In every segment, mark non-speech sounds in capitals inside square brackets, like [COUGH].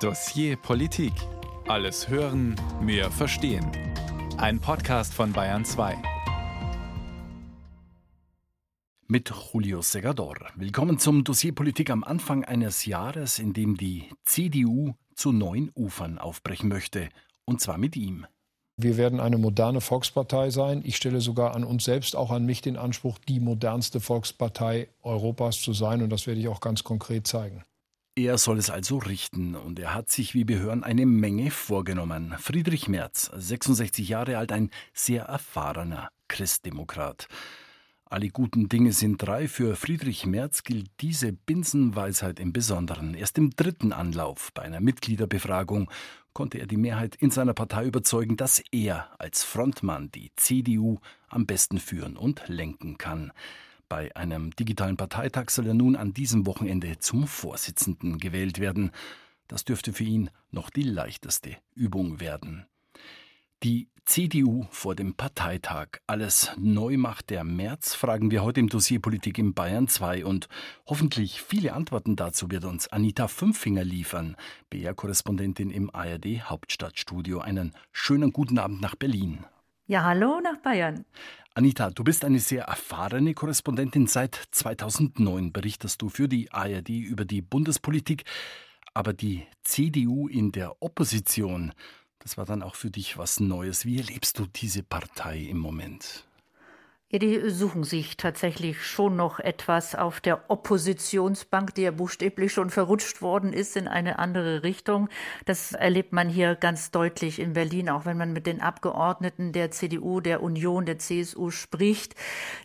Dossier Politik. Alles hören, mehr verstehen. Ein Podcast von Bayern 2. Mit Julio Segador. Willkommen zum Dossier Politik am Anfang eines Jahres, in dem die CDU zu neuen Ufern aufbrechen möchte. Und zwar mit ihm. Wir werden eine moderne Volkspartei sein. Ich stelle sogar an uns selbst, auch an mich den Anspruch, die modernste Volkspartei Europas zu sein. Und das werde ich auch ganz konkret zeigen. Er soll es also richten und er hat sich, wie wir hören, eine Menge vorgenommen. Friedrich Merz, 66 Jahre alt, ein sehr erfahrener Christdemokrat. Alle guten Dinge sind drei. Für Friedrich Merz gilt diese Binsenweisheit im Besonderen. Erst im dritten Anlauf bei einer Mitgliederbefragung konnte er die Mehrheit in seiner Partei überzeugen, dass er als Frontmann die CDU am besten führen und lenken kann. Bei einem digitalen Parteitag soll er nun an diesem Wochenende zum Vorsitzenden gewählt werden. Das dürfte für ihn noch die leichteste Übung werden. Die CDU vor dem Parteitag. Alles neu macht der März, fragen wir heute im Dossier Politik in Bayern 2 und hoffentlich viele Antworten dazu wird uns Anita Fünffinger liefern, BR-Korrespondentin im ARD Hauptstadtstudio. Einen schönen guten Abend nach Berlin. Ja, hallo nach Bayern. Anita, du bist eine sehr erfahrene Korrespondentin. Seit 2009 berichtest du für die ARD über die Bundespolitik. Aber die CDU in der Opposition, das war dann auch für dich was Neues. Wie erlebst du diese Partei im Moment? Ja, die suchen sich tatsächlich schon noch etwas auf der Oppositionsbank, die ja buchstäblich schon verrutscht worden ist in eine andere Richtung. Das erlebt man hier ganz deutlich in Berlin, auch wenn man mit den Abgeordneten der CDU, der Union, der CSU spricht.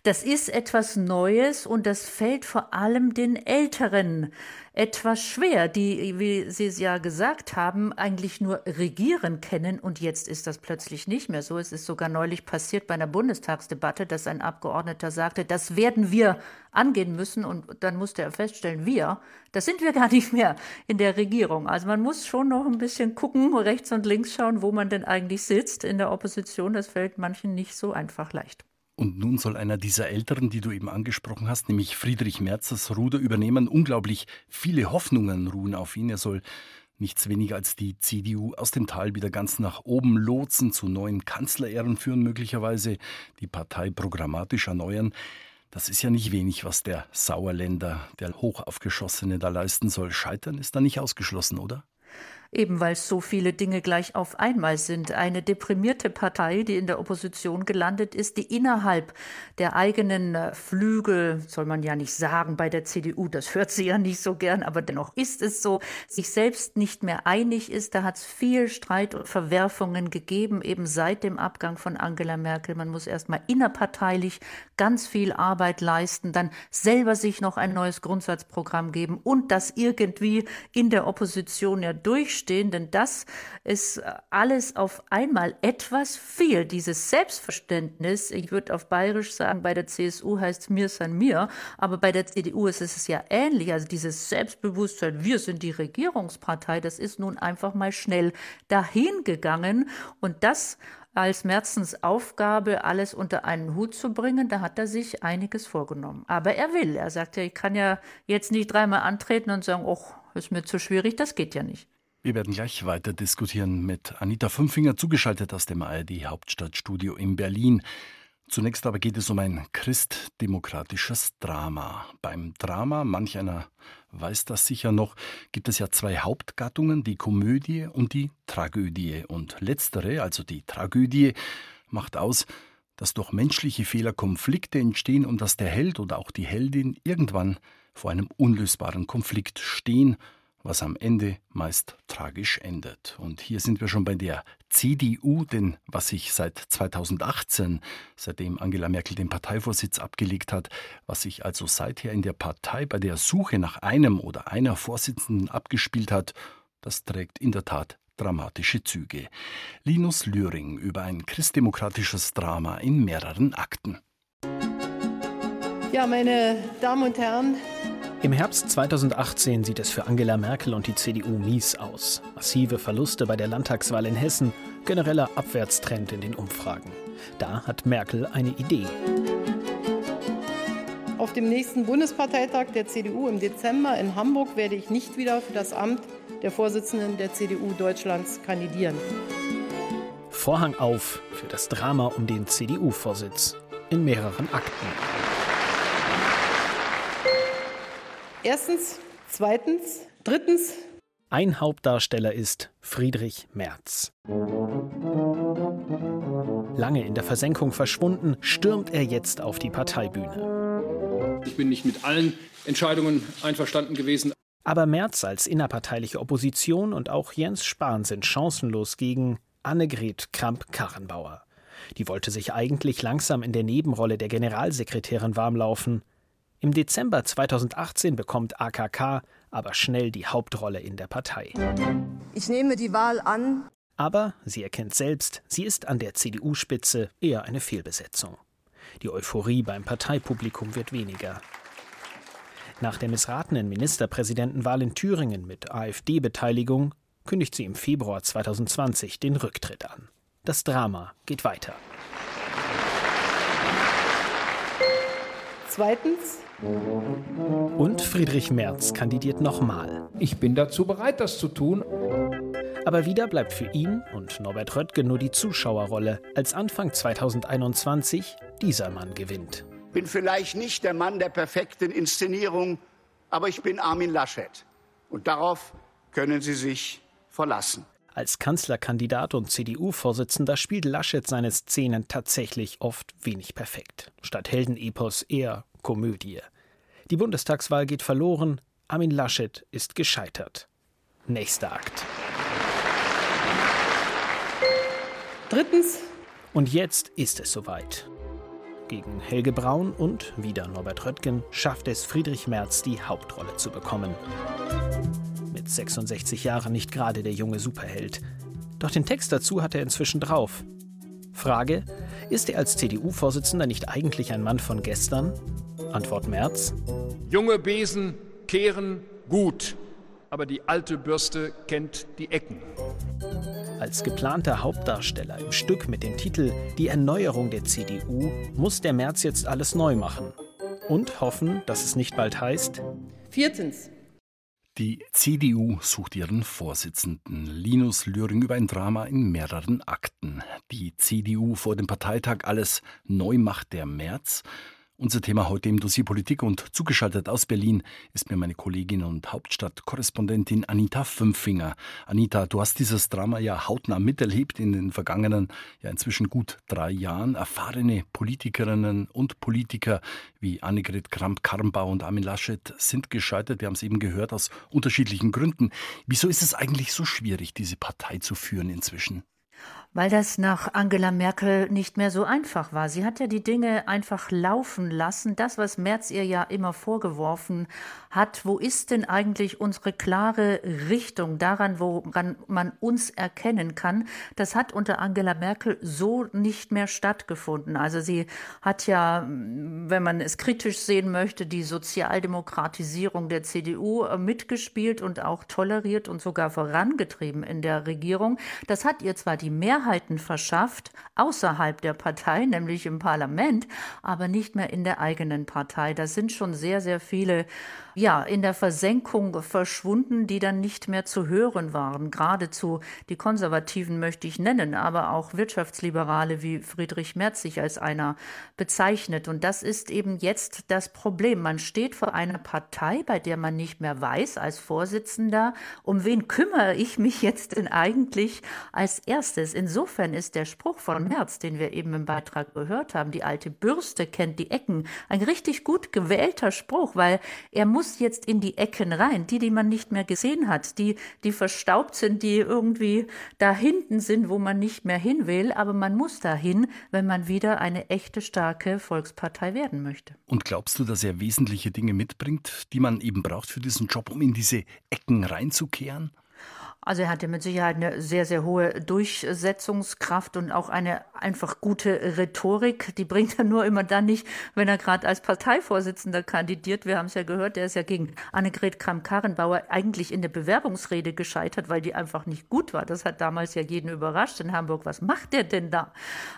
Das ist etwas Neues und das fällt vor allem den Älteren etwas schwer, die, wie Sie es ja gesagt haben, eigentlich nur regieren kennen und jetzt ist das plötzlich nicht mehr so. Es ist sogar neulich passiert bei einer Bundestagsdebatte, dass ein Abgeordneter sagte, das werden wir angehen müssen und dann musste er feststellen, wir, das sind wir gar nicht mehr in der Regierung. Also man muss schon noch ein bisschen gucken, rechts und links schauen, wo man denn eigentlich sitzt in der Opposition. Das fällt manchen nicht so einfach leicht. Und nun soll einer dieser Älteren, die du eben angesprochen hast, nämlich Friedrich Merz, das Ruder übernehmen. Unglaublich viele Hoffnungen ruhen auf ihn. Er soll nichts weniger als die CDU aus dem Tal wieder ganz nach oben lotsen, zu neuen Kanzlerehren führen, möglicherweise die Partei programmatisch erneuern. Das ist ja nicht wenig, was der Sauerländer, der Hochaufgeschossene, da leisten soll. Scheitern ist da nicht ausgeschlossen, oder? Eben weil so viele Dinge gleich auf einmal sind. Eine deprimierte Partei, die in der Opposition gelandet ist, die innerhalb der eigenen äh, Flügel, soll man ja nicht sagen bei der CDU, das hört sie ja nicht so gern, aber dennoch ist es so, sich selbst nicht mehr einig ist. Da hat es viel Streit und Verwerfungen gegeben, eben seit dem Abgang von Angela Merkel. Man muss erst mal innerparteilich ganz viel Arbeit leisten, dann selber sich noch ein neues Grundsatzprogramm geben und das irgendwie in der Opposition ja durch stehen, denn das ist alles auf einmal etwas viel. Dieses Selbstverständnis, ich würde auf Bayerisch sagen, bei der CSU heißt es mir san mir, aber bei der CDU ist es ja ähnlich. Also dieses Selbstbewusstsein, wir sind die Regierungspartei, das ist nun einfach mal schnell dahingegangen und das als Merzens Aufgabe, alles unter einen Hut zu bringen. Da hat er sich einiges vorgenommen. Aber er will. Er sagt ja, ich kann ja jetzt nicht dreimal antreten und sagen, oh, ist mir zu schwierig, das geht ja nicht. Wir werden gleich weiter diskutieren mit Anita Fünfinger, zugeschaltet aus dem ARD Hauptstadtstudio in Berlin. Zunächst aber geht es um ein christdemokratisches Drama. Beim Drama, manch einer weiß das sicher noch, gibt es ja zwei Hauptgattungen, die Komödie und die Tragödie. Und letztere, also die Tragödie, macht aus, dass durch menschliche Fehler Konflikte entstehen und dass der Held oder auch die Heldin irgendwann vor einem unlösbaren Konflikt stehen was am Ende meist tragisch endet. Und hier sind wir schon bei der CDU, denn was sich seit 2018, seitdem Angela Merkel den Parteivorsitz abgelegt hat, was sich also seither in der Partei bei der Suche nach einem oder einer Vorsitzenden abgespielt hat, das trägt in der Tat dramatische Züge. Linus Lühring über ein christdemokratisches Drama in mehreren Akten. Ja, meine Damen und Herren, im Herbst 2018 sieht es für Angela Merkel und die CDU mies aus. Massive Verluste bei der Landtagswahl in Hessen, genereller Abwärtstrend in den Umfragen. Da hat Merkel eine Idee. Auf dem nächsten Bundesparteitag der CDU im Dezember in Hamburg werde ich nicht wieder für das Amt der Vorsitzenden der CDU Deutschlands kandidieren. Vorhang auf für das Drama um den CDU-Vorsitz in mehreren Akten. Erstens, zweitens, drittens. Ein Hauptdarsteller ist Friedrich Merz. Lange in der Versenkung verschwunden, stürmt er jetzt auf die Parteibühne. Ich bin nicht mit allen Entscheidungen einverstanden gewesen. Aber Merz als innerparteiliche Opposition und auch Jens Spahn sind chancenlos gegen Annegret Kramp-Karrenbauer. Die wollte sich eigentlich langsam in der Nebenrolle der Generalsekretärin warmlaufen. Im Dezember 2018 bekommt AKK aber schnell die Hauptrolle in der Partei. Ich nehme die Wahl an. Aber sie erkennt selbst, sie ist an der CDU-Spitze eher eine Fehlbesetzung. Die Euphorie beim Parteipublikum wird weniger. Nach der missratenen Ministerpräsidentenwahl in Thüringen mit AfD-Beteiligung kündigt sie im Februar 2020 den Rücktritt an. Das Drama geht weiter. Zweitens. Und Friedrich Merz kandidiert nochmal. Ich bin dazu bereit, das zu tun. Aber wieder bleibt für ihn und Norbert Röttgen nur die Zuschauerrolle, als Anfang 2021 dieser Mann gewinnt. Bin vielleicht nicht der Mann der perfekten Inszenierung, aber ich bin Armin Laschet. Und darauf können Sie sich verlassen. Als Kanzlerkandidat und CDU-Vorsitzender spielt Laschet seine Szenen tatsächlich oft wenig perfekt. Statt Heldenepos eher Komödie. Die Bundestagswahl geht verloren, Armin Laschet ist gescheitert. Nächster Akt. Drittens. Und jetzt ist es soweit. Gegen Helge Braun und wieder Norbert Röttgen schafft es Friedrich Merz, die Hauptrolle zu bekommen. 66 Jahren nicht gerade der junge Superheld. Doch den Text dazu hat er inzwischen drauf. Frage: Ist er als CDU-Vorsitzender nicht eigentlich ein Mann von gestern? Antwort Merz: Junge Besen kehren gut, aber die alte Bürste kennt die Ecken. Als geplanter Hauptdarsteller im Stück mit dem Titel Die Erneuerung der CDU muss der Merz jetzt alles neu machen. Und hoffen, dass es nicht bald heißt. Viertens. Die CDU sucht ihren Vorsitzenden. Linus Lühring über ein Drama in mehreren Akten. Die CDU vor dem Parteitag alles neu macht der März. Unser Thema heute im Dossier Politik und zugeschaltet aus Berlin ist mir meine Kollegin und Hauptstadtkorrespondentin Anita Fünfinger. Anita, du hast dieses Drama ja hautnah miterlebt in den vergangenen, ja inzwischen gut drei Jahren. Erfahrene Politikerinnen und Politiker wie Annegret Kramp-Karrenbauer und Armin Laschet sind gescheitert. Wir haben es eben gehört aus unterschiedlichen Gründen. Wieso ist es eigentlich so schwierig, diese Partei zu führen inzwischen? Weil das nach Angela Merkel nicht mehr so einfach war. Sie hat ja die Dinge einfach laufen lassen. Das, was Merz ihr ja immer vorgeworfen hat, wo ist denn eigentlich unsere klare Richtung daran, woran man uns erkennen kann, das hat unter Angela Merkel so nicht mehr stattgefunden. Also sie hat ja, wenn man es kritisch sehen möchte, die Sozialdemokratisierung der CDU mitgespielt und auch toleriert und sogar vorangetrieben in der Regierung. Das hat ihr zwar die Mehrheit Mehrheiten verschafft, außerhalb der Partei, [LAUGHS] nämlich im Parlament, aber nicht mehr in der eigenen Partei. Da sind schon sehr, sehr viele ja, in der Versenkung verschwunden, die dann nicht mehr zu hören waren. Geradezu die Konservativen möchte ich nennen, aber auch Wirtschaftsliberale wie Friedrich Merz sich als einer bezeichnet. Und das ist eben jetzt das Problem. Man steht vor einer Partei, bei der man nicht mehr weiß als Vorsitzender, um wen kümmere ich mich jetzt denn eigentlich als erstes. Insofern ist der Spruch von Merz, den wir eben im Beitrag gehört haben, die alte Bürste kennt die Ecken, ein richtig gut gewählter Spruch, weil er muss muss jetzt in die Ecken rein, die, die man nicht mehr gesehen hat, die, die verstaubt sind, die irgendwie da hinten sind, wo man nicht mehr hin will, aber man muss dahin, wenn man wieder eine echte starke Volkspartei werden möchte. Und glaubst du, dass er wesentliche Dinge mitbringt, die man eben braucht für diesen Job, um in diese Ecken reinzukehren? Also er hatte mit Sicherheit eine sehr, sehr hohe Durchsetzungskraft und auch eine einfach gute Rhetorik. Die bringt er nur immer dann nicht, wenn er gerade als Parteivorsitzender kandidiert. Wir haben es ja gehört, der ist ja gegen Annegret Kramp-Karrenbauer eigentlich in der Bewerbungsrede gescheitert, weil die einfach nicht gut war. Das hat damals ja jeden überrascht in Hamburg. Was macht der denn da?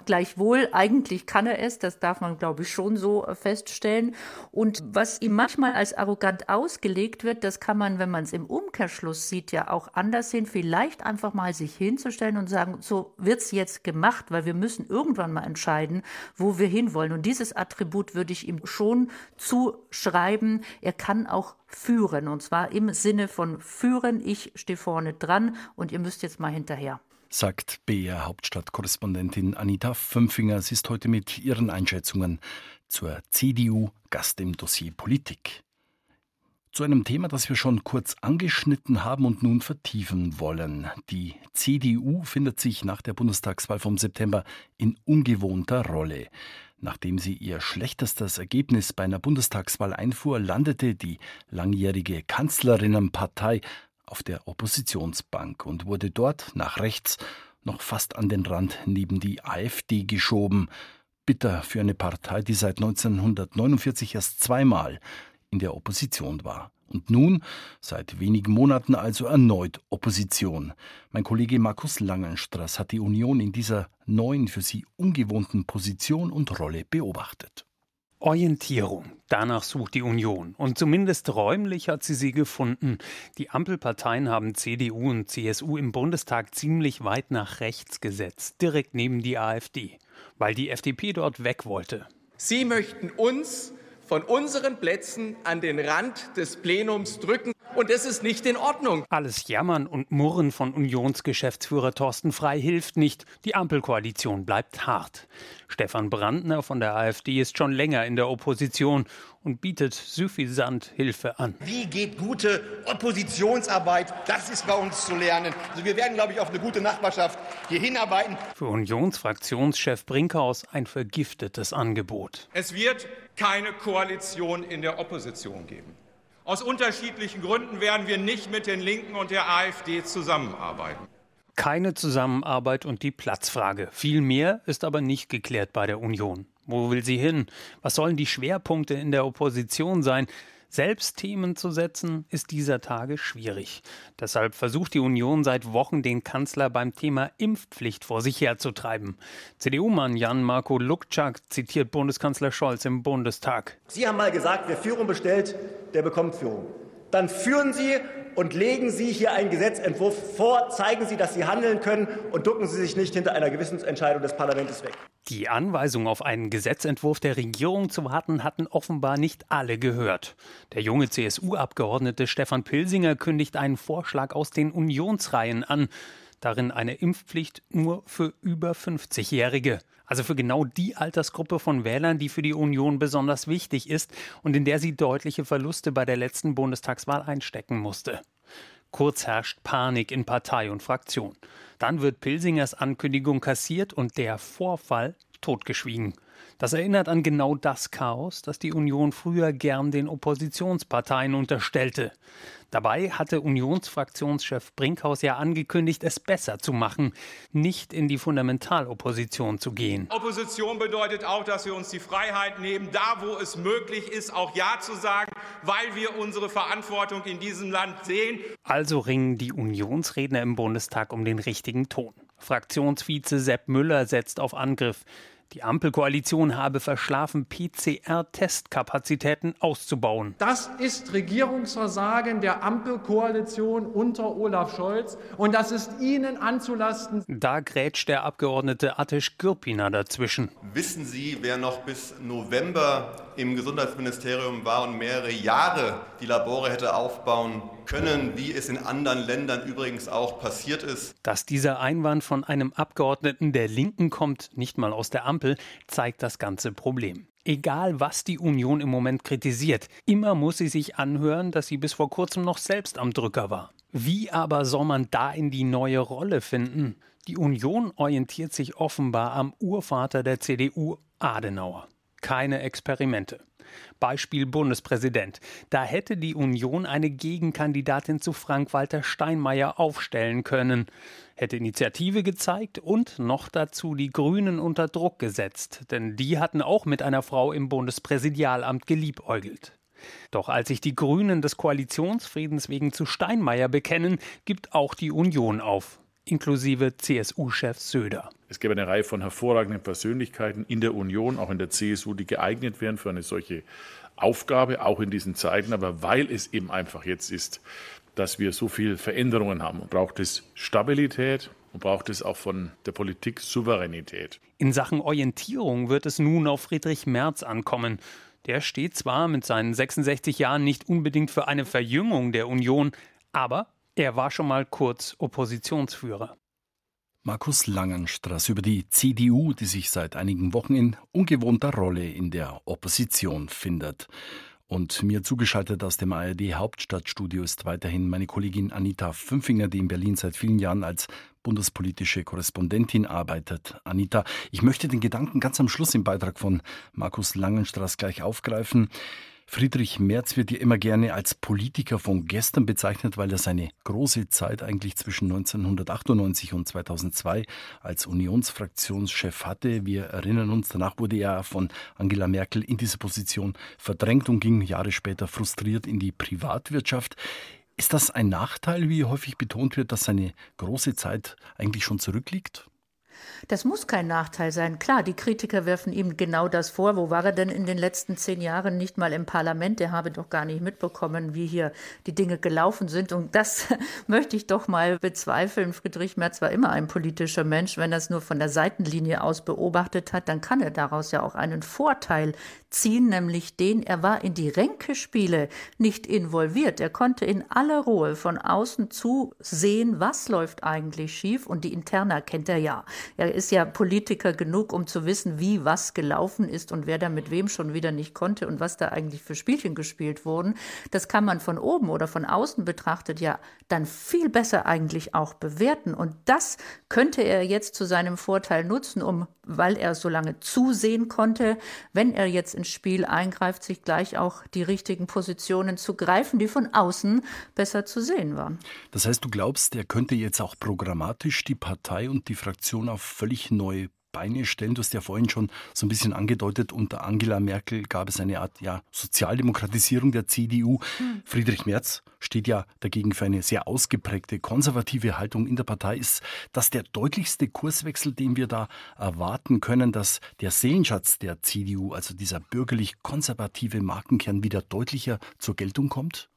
Gleichwohl, eigentlich kann er es, das darf man, glaube ich, schon so feststellen. Und was ihm manchmal als arrogant ausgelegt wird, das kann man, wenn man es im Umkehrschluss sieht, ja auch anders sehen, vielleicht einfach mal sich hinzustellen und sagen, so wird es jetzt gemacht, weil wir müssen irgendwann mal entscheiden, wo wir hinwollen. Und dieses Attribut würde ich ihm schon zuschreiben. Er kann auch führen, und zwar im Sinne von führen. Ich stehe vorne dran und ihr müsst jetzt mal hinterher sagt BR Hauptstadtkorrespondentin Anita Fünfinger. Sie ist heute mit ihren Einschätzungen zur CDU Gast im Dossier Politik zu einem Thema, das wir schon kurz angeschnitten haben und nun vertiefen wollen. Die CDU findet sich nach der Bundestagswahl vom September in ungewohnter Rolle. Nachdem sie ihr schlechtestes Ergebnis bei einer Bundestagswahl einfuhr, landete die langjährige Kanzlerinnenpartei auf der Oppositionsbank und wurde dort nach rechts noch fast an den Rand neben die AfD geschoben. Bitter für eine Partei, die seit 1949 erst zweimal in der Opposition war. Und nun, seit wenigen Monaten also erneut Opposition. Mein Kollege Markus Langenstraß hat die Union in dieser neuen, für sie ungewohnten Position und Rolle beobachtet. Orientierung. Danach sucht die Union. Und zumindest räumlich hat sie sie gefunden. Die Ampelparteien haben CDU und CSU im Bundestag ziemlich weit nach rechts gesetzt, direkt neben die AfD, weil die FDP dort weg wollte. Sie möchten uns von unseren Plätzen an den Rand des Plenums drücken. Und das ist nicht in Ordnung. Alles Jammern und Murren von Unionsgeschäftsführer Thorsten Frei hilft nicht. Die Ampelkoalition bleibt hart. Stefan Brandner von der AfD ist schon länger in der Opposition und bietet suffisant Hilfe an. Wie geht gute Oppositionsarbeit? Das ist bei uns zu lernen. Also wir werden, glaube ich, auf eine gute Nachbarschaft hier hinarbeiten. Für Unionsfraktionschef Brinkhaus ein vergiftetes Angebot. Es wird keine Koalition in der Opposition geben. Aus unterschiedlichen Gründen werden wir nicht mit den Linken und der AfD zusammenarbeiten. Keine Zusammenarbeit und die Platzfrage. Viel mehr ist aber nicht geklärt bei der Union. Wo will sie hin? Was sollen die Schwerpunkte in der Opposition sein? Selbst Themen zu setzen, ist dieser Tage schwierig. Deshalb versucht die Union seit Wochen, den Kanzler beim Thema Impfpflicht vor sich herzutreiben. CDU-Mann Jan-Marco Lukczak zitiert Bundeskanzler Scholz im Bundestag. Sie haben mal gesagt, wer Führung bestellt, der bekommt Führung. Dann führen Sie und legen Sie hier einen Gesetzentwurf vor, zeigen Sie, dass Sie handeln können und ducken Sie sich nicht hinter einer Gewissensentscheidung des Parlaments weg. Die Anweisung auf einen Gesetzentwurf der Regierung zu warten hatten offenbar nicht alle gehört. Der junge CSU-Abgeordnete Stefan Pilsinger kündigt einen Vorschlag aus den Unionsreihen an, darin eine Impfpflicht nur für über 50-Jährige. Also für genau die Altersgruppe von Wählern, die für die Union besonders wichtig ist und in der sie deutliche Verluste bei der letzten Bundestagswahl einstecken musste. Kurz herrscht Panik in Partei und Fraktion. Dann wird Pilsingers Ankündigung kassiert und der Vorfall totgeschwiegen. Das erinnert an genau das Chaos, das die Union früher gern den Oppositionsparteien unterstellte. Dabei hatte Unionsfraktionschef Brinkhaus ja angekündigt, es besser zu machen, nicht in die Fundamentalopposition zu gehen. Opposition bedeutet auch, dass wir uns die Freiheit nehmen, da wo es möglich ist, auch Ja zu sagen, weil wir unsere Verantwortung in diesem Land sehen. Also ringen die Unionsredner im Bundestag um den richtigen Ton. Fraktionsvize Sepp Müller setzt auf Angriff. Die Ampelkoalition habe verschlafen, PCR-Testkapazitäten auszubauen. Das ist Regierungsversagen der Ampelkoalition unter Olaf Scholz und das ist Ihnen anzulasten. Da grätscht der Abgeordnete Attisch Gürpiner dazwischen. Wissen Sie, wer noch bis November im Gesundheitsministerium war und mehrere Jahre die Labore hätte aufbauen können, wie es in anderen Ländern übrigens auch passiert ist. Dass dieser Einwand von einem Abgeordneten der Linken kommt, nicht mal aus der Ampel, zeigt das ganze Problem. Egal, was die Union im Moment kritisiert, immer muss sie sich anhören, dass sie bis vor kurzem noch selbst am Drücker war. Wie aber soll man da in die neue Rolle finden? Die Union orientiert sich offenbar am Urvater der CDU, Adenauer keine Experimente. Beispiel Bundespräsident. Da hätte die Union eine Gegenkandidatin zu Frank-Walter Steinmeier aufstellen können, hätte Initiative gezeigt und noch dazu die Grünen unter Druck gesetzt, denn die hatten auch mit einer Frau im Bundespräsidialamt geliebäugelt. Doch als sich die Grünen des Koalitionsfriedens wegen zu Steinmeier bekennen, gibt auch die Union auf inklusive CSU-Chef Söder. Es gäbe eine Reihe von hervorragenden Persönlichkeiten in der Union, auch in der CSU, die geeignet wären für eine solche Aufgabe, auch in diesen Zeiten. Aber weil es eben einfach jetzt ist, dass wir so viele Veränderungen haben, braucht es Stabilität und braucht es auch von der Politik Souveränität. In Sachen Orientierung wird es nun auf Friedrich Merz ankommen. Der steht zwar mit seinen 66 Jahren nicht unbedingt für eine Verjüngung der Union, aber er war schon mal kurz Oppositionsführer. Markus Langenstraß über die CDU, die sich seit einigen Wochen in ungewohnter Rolle in der Opposition findet. Und mir zugeschaltet aus dem ARD Hauptstadtstudio ist weiterhin meine Kollegin Anita Fünfinger, die in Berlin seit vielen Jahren als bundespolitische Korrespondentin arbeitet. Anita, ich möchte den Gedanken ganz am Schluss im Beitrag von Markus Langenstraß gleich aufgreifen. Friedrich Merz wird ja immer gerne als Politiker von gestern bezeichnet, weil er seine große Zeit eigentlich zwischen 1998 und 2002 als Unionsfraktionschef hatte. Wir erinnern uns, danach wurde er von Angela Merkel in diese Position verdrängt und ging Jahre später frustriert in die Privatwirtschaft. Ist das ein Nachteil, wie häufig betont wird, dass seine große Zeit eigentlich schon zurückliegt? Das muss kein Nachteil sein. Klar, die Kritiker werfen ihm genau das vor. Wo war er denn in den letzten zehn Jahren nicht mal im Parlament? Der habe doch gar nicht mitbekommen, wie hier die Dinge gelaufen sind. Und das [LAUGHS] möchte ich doch mal bezweifeln. Friedrich Merz war immer ein politischer Mensch. Wenn er es nur von der Seitenlinie aus beobachtet hat, dann kann er daraus ja auch einen Vorteil ziehen, nämlich den, er war in die Ränkespiele nicht involviert. Er konnte in aller Ruhe von außen zusehen, was läuft eigentlich schief. Und die Interna kennt er ja. Er ist ja Politiker genug, um zu wissen, wie was gelaufen ist und wer da mit wem schon wieder nicht konnte und was da eigentlich für Spielchen gespielt wurden. Das kann man von oben oder von außen betrachtet ja dann viel besser eigentlich auch bewerten. Und das könnte er jetzt zu seinem Vorteil nutzen, um, weil er so lange zusehen konnte, wenn er jetzt ins Spiel eingreift, sich gleich auch die richtigen Positionen zu greifen, die von außen besser zu sehen waren. Das heißt, du glaubst, er könnte jetzt auch programmatisch die Partei und die Fraktion auf völlig neue Beine stellen. Du hast ja vorhin schon so ein bisschen angedeutet, unter Angela Merkel gab es eine Art ja, Sozialdemokratisierung der CDU. Hm. Friedrich Merz steht ja dagegen für eine sehr ausgeprägte konservative Haltung in der Partei. Ist das der deutlichste Kurswechsel, den wir da erwarten können, dass der Seelenschatz der CDU, also dieser bürgerlich-konservative Markenkern, wieder deutlicher zur Geltung kommt?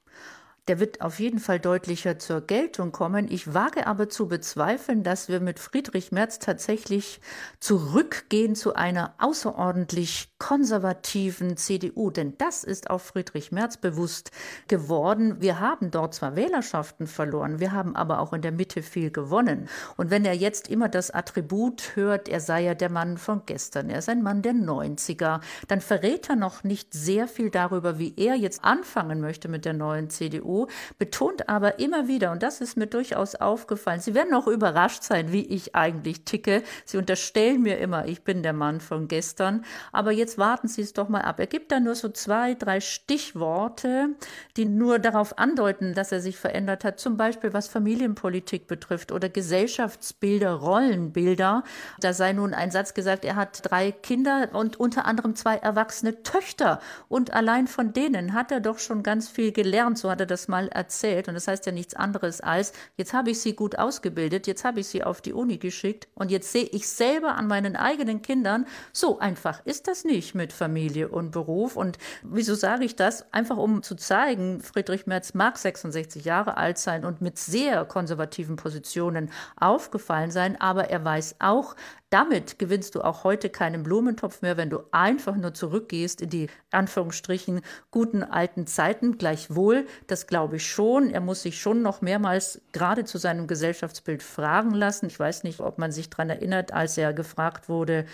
Der wird auf jeden Fall deutlicher zur Geltung kommen. Ich wage aber zu bezweifeln, dass wir mit Friedrich Merz tatsächlich zurückgehen zu einer außerordentlich konservativen CDU. Denn das ist auch Friedrich Merz bewusst geworden. Wir haben dort zwar Wählerschaften verloren, wir haben aber auch in der Mitte viel gewonnen. Und wenn er jetzt immer das Attribut hört, er sei ja der Mann von gestern, er ist ein Mann der 90er, dann verrät er noch nicht sehr viel darüber, wie er jetzt anfangen möchte mit der neuen CDU betont aber immer wieder, und das ist mir durchaus aufgefallen, Sie werden auch überrascht sein, wie ich eigentlich ticke. Sie unterstellen mir immer, ich bin der Mann von gestern, aber jetzt warten Sie es doch mal ab. Er gibt da nur so zwei, drei Stichworte, die nur darauf andeuten, dass er sich verändert hat, zum Beispiel was Familienpolitik betrifft oder Gesellschaftsbilder, Rollenbilder. Da sei nun ein Satz gesagt, er hat drei Kinder und unter anderem zwei erwachsene Töchter. Und allein von denen hat er doch schon ganz viel gelernt. So hat er das mal erzählt. Und das heißt ja nichts anderes als, jetzt habe ich sie gut ausgebildet, jetzt habe ich sie auf die Uni geschickt und jetzt sehe ich selber an meinen eigenen Kindern, so einfach ist das nicht mit Familie und Beruf. Und wieso sage ich das? Einfach um zu zeigen, Friedrich Merz mag 66 Jahre alt sein und mit sehr konservativen Positionen aufgefallen sein, aber er weiß auch, damit gewinnst du auch heute keinen Blumentopf mehr, wenn du einfach nur zurückgehst in die Anführungsstrichen guten alten Zeiten. Gleichwohl, das glaube ich schon. Er muss sich schon noch mehrmals gerade zu seinem Gesellschaftsbild fragen lassen. Ich weiß nicht, ob man sich daran erinnert, als er gefragt wurde,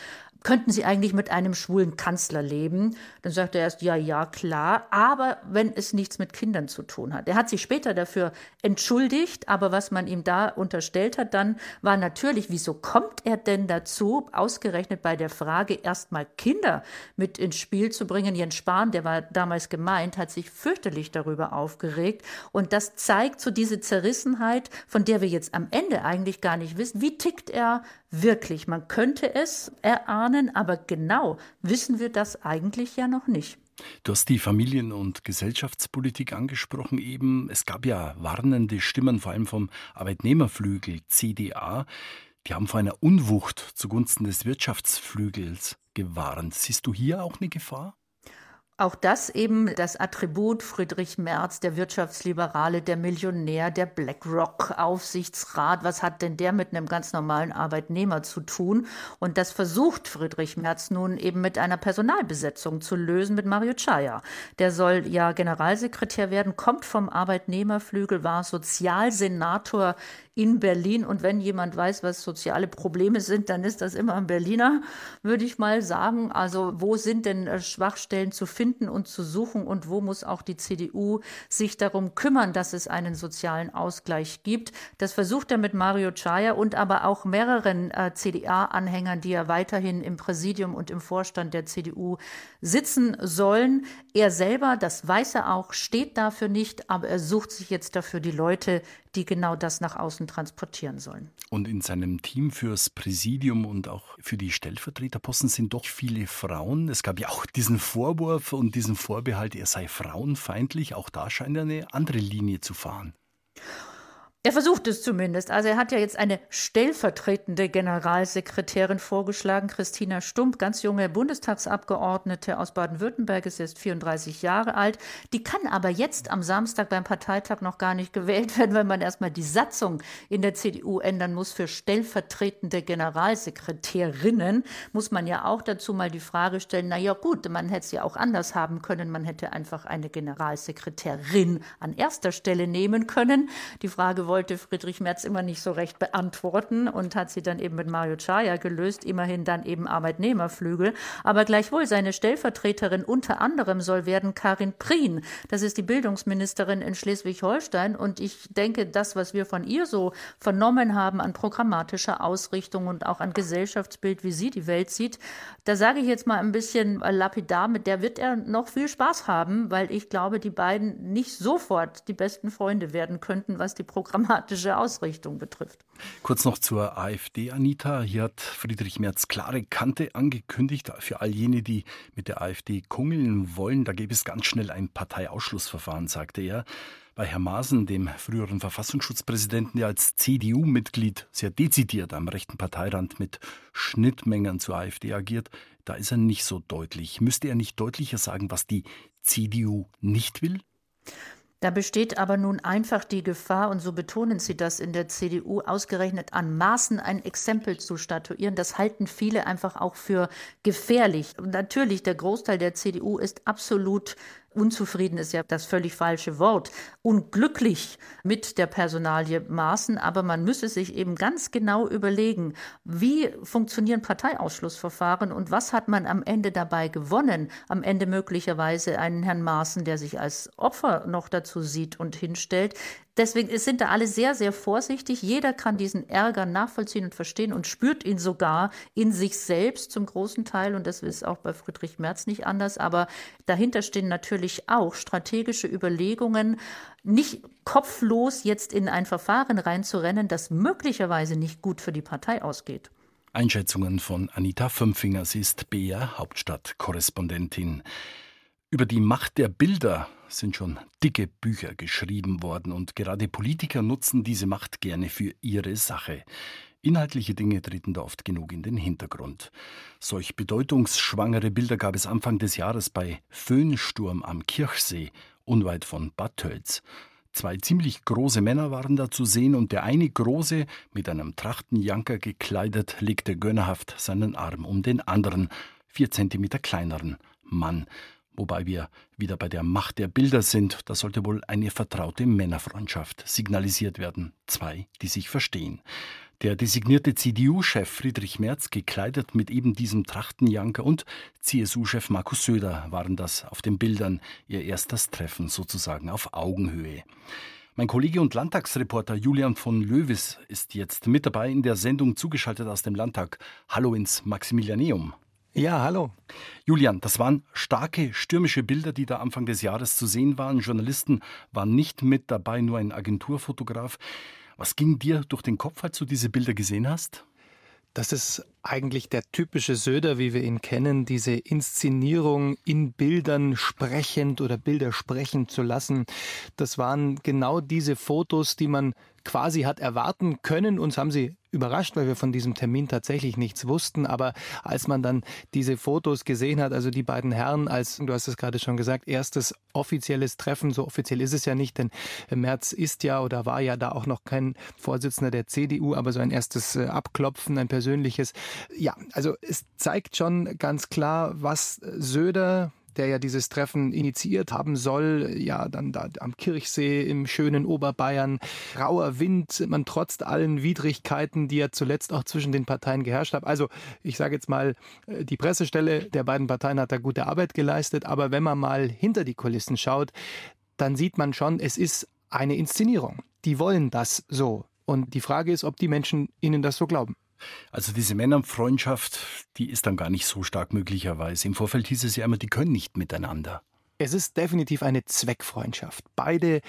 könnten Sie eigentlich mit einem schwulen Kanzler leben? Dann sagt er erst, ja, ja, klar, aber wenn es nichts mit Kindern zu tun hat. Er hat sich später dafür entschuldigt, aber was man ihm da unterstellt hat, dann war natürlich, wieso kommt er denn dazu, ausgerechnet bei der Frage, erstmal Kinder mit ins Spiel zu bringen? Jens Spahn, der war damals gemeint, hat sich fürchterlich darüber aufgeregt. Und das zeigt so diese Zerrissenheit, von der wir jetzt am Ende eigentlich gar nicht wissen, wie tickt er wirklich. Man könnte es erahnen, aber genau wissen wir das eigentlich ja noch nicht. Du hast die Familien- und Gesellschaftspolitik angesprochen eben. Es gab ja warnende Stimmen, vor allem vom Arbeitnehmerflügel CDA. Die haben vor einer Unwucht zugunsten des Wirtschaftsflügels gewarnt. Siehst du hier auch eine Gefahr? Auch das eben das Attribut Friedrich Merz, der Wirtschaftsliberale, der Millionär, der BlackRock-Aufsichtsrat. Was hat denn der mit einem ganz normalen Arbeitnehmer zu tun? Und das versucht Friedrich Merz nun eben mit einer Personalbesetzung zu lösen mit Mario Chaya. Der soll ja Generalsekretär werden, kommt vom Arbeitnehmerflügel, war Sozialsenator in Berlin. Und wenn jemand weiß, was soziale Probleme sind, dann ist das immer ein Berliner, würde ich mal sagen. Also wo sind denn äh, Schwachstellen zu finden und zu suchen und wo muss auch die CDU sich darum kümmern, dass es einen sozialen Ausgleich gibt? Das versucht er mit Mario Chaya und aber auch mehreren äh, CDA-Anhängern, die ja weiterhin im Präsidium und im Vorstand der CDU sitzen sollen. Er selber, das weiß er auch, steht dafür nicht, aber er sucht sich jetzt dafür die Leute, die genau das nach außen transportieren sollen. Und in seinem Team fürs Präsidium und auch für die Stellvertreterposten sind doch viele Frauen. Es gab ja auch diesen Vorwurf und diesen Vorbehalt, er sei frauenfeindlich. Auch da scheint er eine andere Linie zu fahren. Er versucht es zumindest. Also er hat ja jetzt eine stellvertretende Generalsekretärin vorgeschlagen, Christina Stump, ganz junge Bundestagsabgeordnete aus Baden-Württemberg, ist jetzt 34 Jahre alt. Die kann aber jetzt am Samstag beim Parteitag noch gar nicht gewählt [LAUGHS] werden, weil man erstmal die Satzung in der CDU ändern muss für stellvertretende Generalsekretärinnen. Muss man ja auch dazu mal die Frage stellen, na ja gut, man hätte es ja auch anders haben können. Man hätte einfach eine Generalsekretärin an erster Stelle nehmen können. Die Frage wollte Friedrich Merz immer nicht so recht beantworten und hat sie dann eben mit Mario Chaya gelöst, immerhin dann eben Arbeitnehmerflügel. Aber gleichwohl seine Stellvertreterin unter anderem soll werden Karin Prien. Das ist die Bildungsministerin in Schleswig-Holstein und ich denke, das, was wir von ihr so vernommen haben an programmatischer Ausrichtung und auch an Gesellschaftsbild, wie sie die Welt sieht, da sage ich jetzt mal ein bisschen lapidar, mit der wird er noch viel Spaß haben, weil ich glaube, die beiden nicht sofort die besten Freunde werden könnten, was die Programmatik dramatische Ausrichtung betrifft. Kurz noch zur AfD, Anita. Hier hat Friedrich Merz klare Kante angekündigt für all jene, die mit der AfD kungeln wollen. Da gäbe es ganz schnell ein Parteiausschlussverfahren, sagte er. Bei Herrn Maaßen, dem früheren Verfassungsschutzpräsidenten, der als CDU-Mitglied sehr dezidiert am rechten Parteirand mit Schnittmengen zur AfD agiert, da ist er nicht so deutlich. Müsste er nicht deutlicher sagen, was die CDU nicht will? Da besteht aber nun einfach die Gefahr, und so betonen Sie das in der CDU, ausgerechnet an Maßen ein Exempel zu statuieren. Das halten viele einfach auch für gefährlich. Und natürlich, der Großteil der CDU ist absolut unzufrieden ist ja das völlig falsche Wort, unglücklich mit der Personalie Maaßen, aber man müsse sich eben ganz genau überlegen, wie funktionieren Parteiausschlussverfahren und was hat man am Ende dabei gewonnen? Am Ende möglicherweise einen Herrn Maaßen, der sich als Opfer noch dazu sieht und hinstellt. Deswegen sind da alle sehr, sehr vorsichtig. Jeder kann diesen Ärger nachvollziehen und verstehen und spürt ihn sogar in sich selbst zum großen Teil. Und das ist auch bei Friedrich Merz nicht anders. Aber dahinter stehen natürlich auch strategische Überlegungen, nicht kopflos jetzt in ein Verfahren reinzurennen, das möglicherweise nicht gut für die Partei ausgeht. Einschätzungen von Anita Fünfinger. Sie ist BR Hauptstadtkorrespondentin. Über die Macht der Bilder sind schon dicke Bücher geschrieben worden und gerade Politiker nutzen diese Macht gerne für ihre Sache. Inhaltliche Dinge treten da oft genug in den Hintergrund. Solch bedeutungsschwangere Bilder gab es Anfang des Jahres bei Föhnsturm am Kirchsee, unweit von Bad Tölz. Zwei ziemlich große Männer waren da zu sehen und der eine große, mit einem Trachtenjanker gekleidet, legte gönnerhaft seinen Arm um den anderen, vier Zentimeter kleineren Mann Wobei wir wieder bei der Macht der Bilder sind, da sollte wohl eine vertraute Männerfreundschaft signalisiert werden. Zwei, die sich verstehen. Der designierte CDU-Chef Friedrich Merz, gekleidet mit eben diesem Trachtenjanker, und CSU-Chef Markus Söder waren das auf den Bildern, ihr erstes Treffen sozusagen auf Augenhöhe. Mein Kollege und Landtagsreporter Julian von Löwis ist jetzt mit dabei in der Sendung zugeschaltet aus dem Landtag. Hallo ins Maximilianeum. Ja, hallo. Julian, das waren starke, stürmische Bilder, die da Anfang des Jahres zu sehen waren. Journalisten waren nicht mit dabei, nur ein Agenturfotograf. Was ging dir durch den Kopf, als du diese Bilder gesehen hast? Das ist eigentlich der typische Söder, wie wir ihn kennen, diese Inszenierung in Bildern sprechend oder Bilder sprechen zu lassen. Das waren genau diese Fotos, die man quasi hat erwarten können. Uns haben sie überrascht, weil wir von diesem Termin tatsächlich nichts wussten. Aber als man dann diese Fotos gesehen hat, also die beiden Herren als, du hast es gerade schon gesagt, erstes offizielles Treffen, so offiziell ist es ja nicht, denn Merz ist ja oder war ja da auch noch kein Vorsitzender der CDU, aber so ein erstes äh, Abklopfen, ein persönliches. Ja, also es zeigt schon ganz klar, was Söder der ja dieses Treffen initiiert haben soll, ja dann da am Kirchsee im schönen Oberbayern, rauer Wind, man trotz allen Widrigkeiten, die ja zuletzt auch zwischen den Parteien geherrscht haben. Also ich sage jetzt mal, äh, die Pressestelle der beiden Parteien hat da gute Arbeit geleistet, aber wenn man mal hinter die Kulissen schaut, dann sieht man schon, es ist eine Inszenierung. Die wollen das so. Und die Frage ist, ob die Menschen ihnen das so glauben. Also diese Männerfreundschaft, die ist dann gar nicht so stark möglicherweise. Im Vorfeld hieß es ja immer, die können nicht miteinander. Es ist definitiv eine Zweckfreundschaft. Beide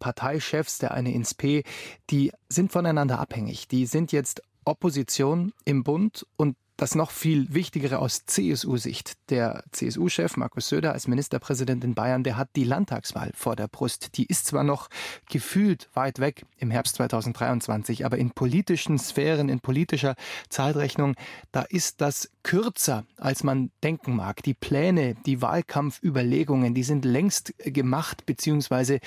Parteichefs der eine ins P, die sind voneinander abhängig. Die sind jetzt Opposition im Bund und das noch viel Wichtigere aus CSU-Sicht. Der CSU-Chef Markus Söder als Ministerpräsident in Bayern, der hat die Landtagswahl vor der Brust. Die ist zwar noch gefühlt weit weg im Herbst 2023, aber in politischen Sphären, in politischer Zeitrechnung, da ist das kürzer, als man denken mag. Die Pläne, die Wahlkampfüberlegungen, die sind längst gemacht, beziehungsweise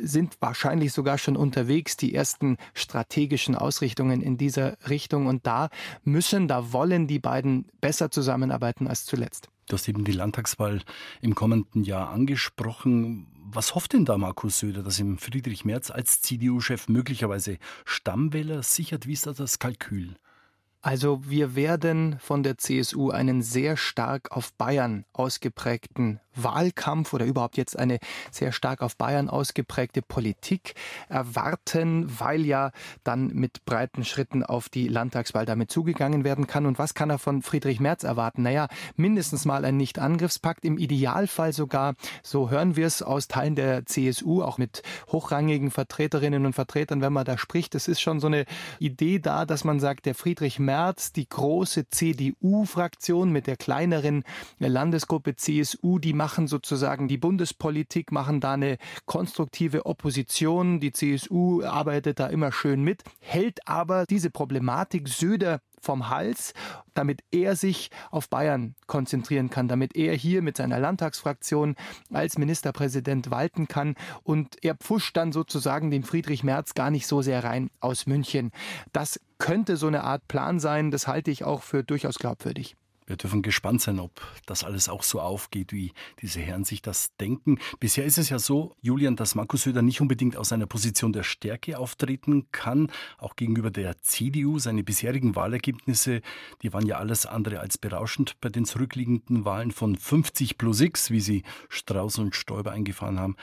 sind wahrscheinlich sogar schon unterwegs, die ersten strategischen Ausrichtungen in dieser Richtung. Und da müssen, da wollen die beiden besser zusammenarbeiten als zuletzt. Du hast eben die Landtagswahl im kommenden Jahr angesprochen. Was hofft denn da Markus Söder, dass ihm Friedrich Merz als CDU-Chef möglicherweise Stammwähler sichert? Wie ist da das Kalkül? Also wir werden von der CSU einen sehr stark auf Bayern ausgeprägten Wahlkampf oder überhaupt jetzt eine sehr stark auf Bayern ausgeprägte Politik erwarten, weil ja dann mit breiten Schritten auf die Landtagswahl damit zugegangen werden kann. Und was kann er von Friedrich Merz erwarten? Naja, mindestens mal ein Nicht-Angriffspakt, im Idealfall sogar, so hören wir es aus Teilen der CSU, auch mit hochrangigen Vertreterinnen und Vertretern, wenn man da spricht. Es ist schon so eine Idee da, dass man sagt, der Friedrich Merz, die große CDU-Fraktion mit der kleineren Landesgruppe CSU, die machen sozusagen die Bundespolitik, machen da eine konstruktive Opposition. Die CSU arbeitet da immer schön mit, hält aber diese Problematik Söder vom Hals, damit er sich auf Bayern konzentrieren kann, damit er hier mit seiner Landtagsfraktion als Ministerpräsident walten kann und er pfuscht dann sozusagen den Friedrich Merz gar nicht so sehr rein aus München. Das könnte so eine Art Plan sein, das halte ich auch für durchaus glaubwürdig. Wir dürfen gespannt sein, ob das alles auch so aufgeht, wie diese Herren sich das denken. Bisher ist es ja so, Julian, dass Markus Söder nicht unbedingt aus einer Position der Stärke auftreten kann, auch gegenüber der CDU. Seine bisherigen Wahlergebnisse, die waren ja alles andere als berauschend bei den zurückliegenden Wahlen von 50 plus X, wie sie Strauß und Stoiber eingefahren haben.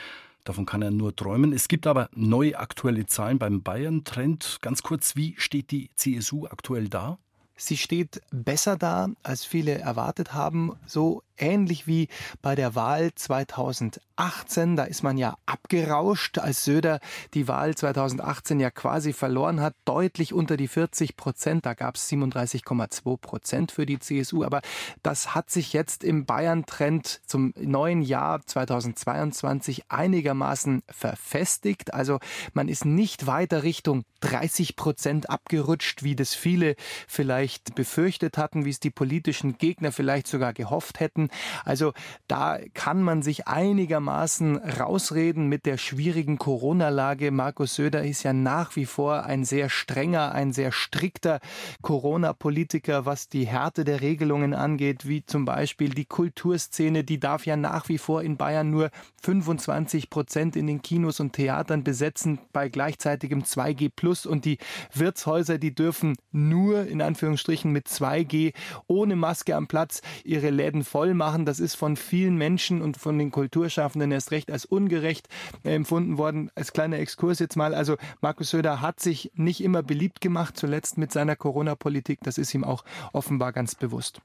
Davon kann er nur träumen. Es gibt aber neue aktuelle Zahlen beim Bayern-Trend. Ganz kurz, wie steht die CSU aktuell da? Sie steht besser da, als viele erwartet haben, so ähnlich wie bei der Wahl 2018. Da ist man ja abgerauscht, als Söder die Wahl 2018 ja quasi verloren hat, deutlich unter die 40 Prozent. Da gab es 37,2 Prozent für die CSU. Aber das hat sich jetzt im Bayern-Trend zum neuen Jahr 2022 einigermaßen verfestigt. Also man ist nicht weiter Richtung 30 Prozent abgerutscht, wie das viele vielleicht vielleicht befürchtet hatten, wie es die politischen Gegner vielleicht sogar gehofft hätten. Also da kann man sich einigermaßen rausreden mit der schwierigen Corona-Lage. Markus Söder ist ja nach wie vor ein sehr strenger, ein sehr strikter Corona-Politiker, was die Härte der Regelungen angeht, wie zum Beispiel die Kulturszene, die darf ja nach wie vor in Bayern nur 25 Prozent in den Kinos und Theatern besetzen bei gleichzeitigem 2G Plus und die Wirtshäuser, die dürfen nur in Anführungsstrichen mit 2G ohne Maske am Platz ihre Läden voll machen. Das ist von vielen Menschen und von den Kulturschaffenden erst recht als ungerecht äh, empfunden worden. Als kleiner Exkurs jetzt mal. Also Markus Söder hat sich nicht immer beliebt gemacht, zuletzt mit seiner Corona-Politik. Das ist ihm auch offenbar ganz bewusst.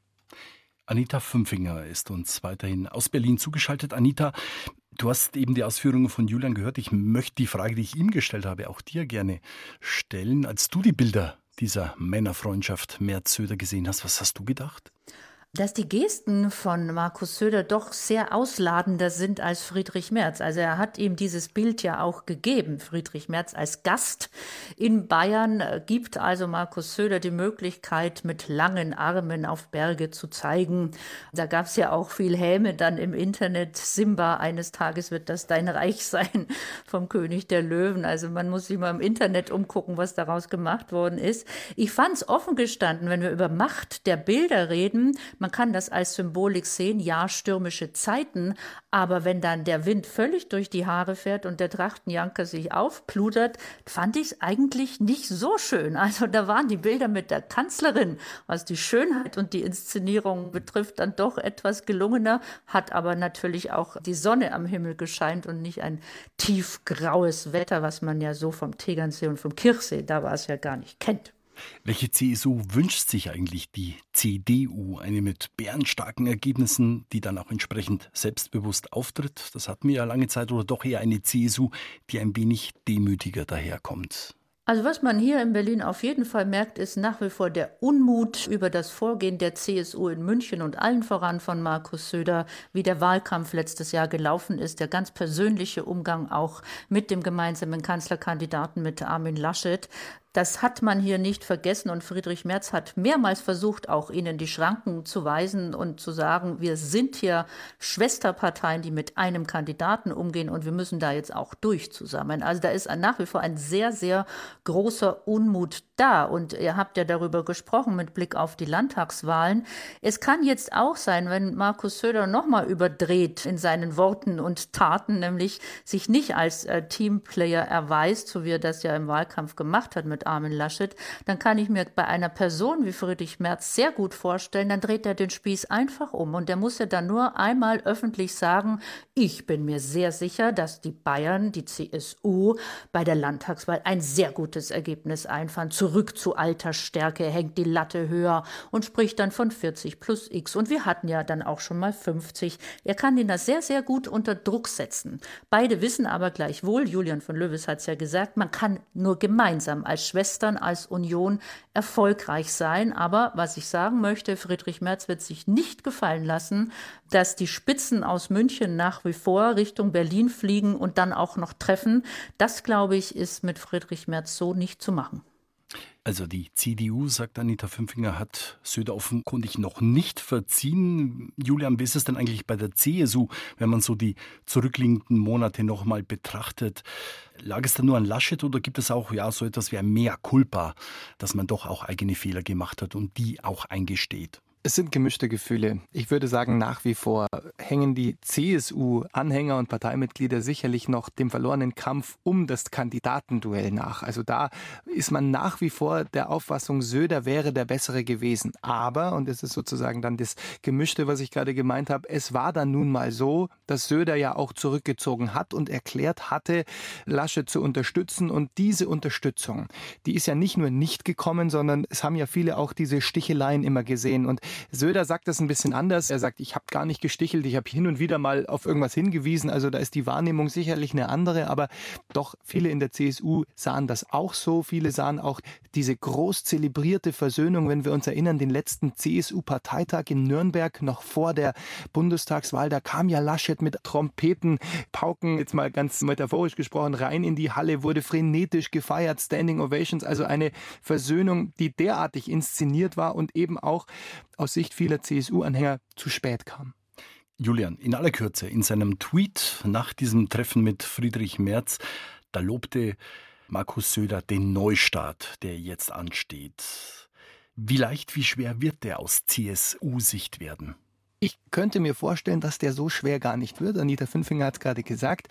Anita Fünfinger ist uns weiterhin aus Berlin zugeschaltet. Anita, du hast eben die Ausführungen von Julian gehört. Ich möchte die Frage, die ich ihm gestellt habe, auch dir gerne stellen. Als du die Bilder dieser Männerfreundschaft Merz-Söder gesehen hast, was hast du gedacht? Dass die Gesten von Markus Söder doch sehr ausladender sind als Friedrich Merz. Also er hat ihm dieses Bild ja auch gegeben. Friedrich Merz als Gast in Bayern gibt also Markus Söder die Möglichkeit, mit langen Armen auf Berge zu zeigen. Da gab es ja auch viel Häme dann im Internet. Simba, eines Tages wird das dein Reich [LAUGHS] sein vom König der Löwen. Also man muss sich mal im Internet umgucken, was daraus gemacht worden ist. Ich fand es offen gestanden, wenn wir über Macht der Bilder reden. Man kann das als Symbolik sehen, ja, stürmische Zeiten, aber wenn dann der Wind völlig durch die Haare fährt und der Trachtenjanker sich aufpludert, fand ich es eigentlich nicht so schön. Also da waren die Bilder mit der Kanzlerin, was die Schönheit und die Inszenierung betrifft, dann doch etwas gelungener, hat aber natürlich auch die Sonne am Himmel gescheint und nicht ein tiefgraues Wetter, was man ja so vom Tegernsee und vom Kirchsee, da war es ja gar nicht kennt. Welche CSU wünscht sich eigentlich die CDU? Eine mit bärenstarken Ergebnissen, die dann auch entsprechend selbstbewusst auftritt? Das hatten wir ja lange Zeit oder doch eher eine CSU, die ein wenig demütiger daherkommt? Also was man hier in Berlin auf jeden Fall merkt, ist nach wie vor der Unmut über das Vorgehen der CSU in München und allen voran von Markus Söder, wie der Wahlkampf letztes Jahr gelaufen ist, der ganz persönliche Umgang auch mit dem gemeinsamen Kanzlerkandidaten mit Armin Laschet. Das hat man hier nicht vergessen und Friedrich Merz hat mehrmals versucht, auch ihnen die Schranken zu weisen und zu sagen, wir sind hier Schwesterparteien, die mit einem Kandidaten umgehen und wir müssen da jetzt auch durch zusammen. Also da ist nach wie vor ein sehr, sehr großer Unmut da und ihr habt ja darüber gesprochen mit Blick auf die Landtagswahlen. Es kann jetzt auch sein, wenn Markus Söder nochmal überdreht in seinen Worten und Taten, nämlich sich nicht als äh, Teamplayer erweist, so wie er das ja im Wahlkampf gemacht hat mit Armin Laschet, dann kann ich mir bei einer Person wie Friedrich Merz sehr gut vorstellen, dann dreht er den Spieß einfach um und der muss ja dann nur einmal öffentlich sagen, ich bin mir sehr sicher, dass die Bayern, die CSU bei der Landtagswahl ein sehr gutes Ergebnis einfahren. Zurück zu alter Stärke, hängt die Latte höher und spricht dann von 40 plus X. Und wir hatten ja dann auch schon mal 50. Er kann den das sehr, sehr gut unter Druck setzen. Beide wissen aber gleichwohl, Julian von Löwes hat es ja gesagt, man kann nur gemeinsam als Schwestern, als Union erfolgreich sein. Aber was ich sagen möchte, Friedrich Merz wird sich nicht gefallen lassen, dass die Spitzen aus München nach wie vor Richtung Berlin fliegen und dann auch noch treffen. Das, glaube ich, ist mit Friedrich Merz so nicht zu machen. Also die CDU, sagt Anita Fünfinger, hat Söder offenkundig noch nicht verziehen. Julian, wie ist es denn eigentlich bei der CSU, wenn man so die zurückliegenden Monate nochmal betrachtet? Lag es da nur an Laschet oder gibt es auch ja so etwas wie ein Mehr Culpa, dass man doch auch eigene Fehler gemacht hat und die auch eingesteht? Es sind gemischte Gefühle. Ich würde sagen, nach wie vor hängen die CSU-Anhänger und Parteimitglieder sicherlich noch dem verlorenen Kampf um das Kandidatenduell nach. Also da ist man nach wie vor der Auffassung, Söder wäre der bessere gewesen. Aber, und das ist sozusagen dann das Gemischte, was ich gerade gemeint habe, es war dann nun mal so, dass Söder ja auch zurückgezogen hat und erklärt hatte, Lasche zu unterstützen. Und diese Unterstützung, die ist ja nicht nur nicht gekommen, sondern es haben ja viele auch diese Sticheleien immer gesehen. Und Söder sagt das ein bisschen anders. Er sagt, ich habe gar nicht gestichelt, ich habe hin und wieder mal auf irgendwas hingewiesen. Also da ist die Wahrnehmung sicherlich eine andere, aber doch viele in der CSU sahen das auch so. Viele sahen auch diese groß zelebrierte Versöhnung, wenn wir uns erinnern, den letzten CSU-Parteitag in Nürnberg noch vor der Bundestagswahl. Da kam ja Laschet mit Trompeten, Pauken, jetzt mal ganz metaphorisch gesprochen, rein in die Halle, wurde frenetisch gefeiert, Standing Ovations, also eine Versöhnung, die derartig inszeniert war und eben auch aus Sicht vieler CSU-Anhänger zu spät kam. Julian, in aller Kürze, in seinem Tweet nach diesem Treffen mit Friedrich Merz, da lobte Markus Söder den Neustart, der jetzt ansteht. Wie leicht, wie schwer wird der aus CSU-Sicht werden? Ich könnte mir vorstellen, dass der so schwer gar nicht wird. Anita Fünfinger hat es gerade gesagt.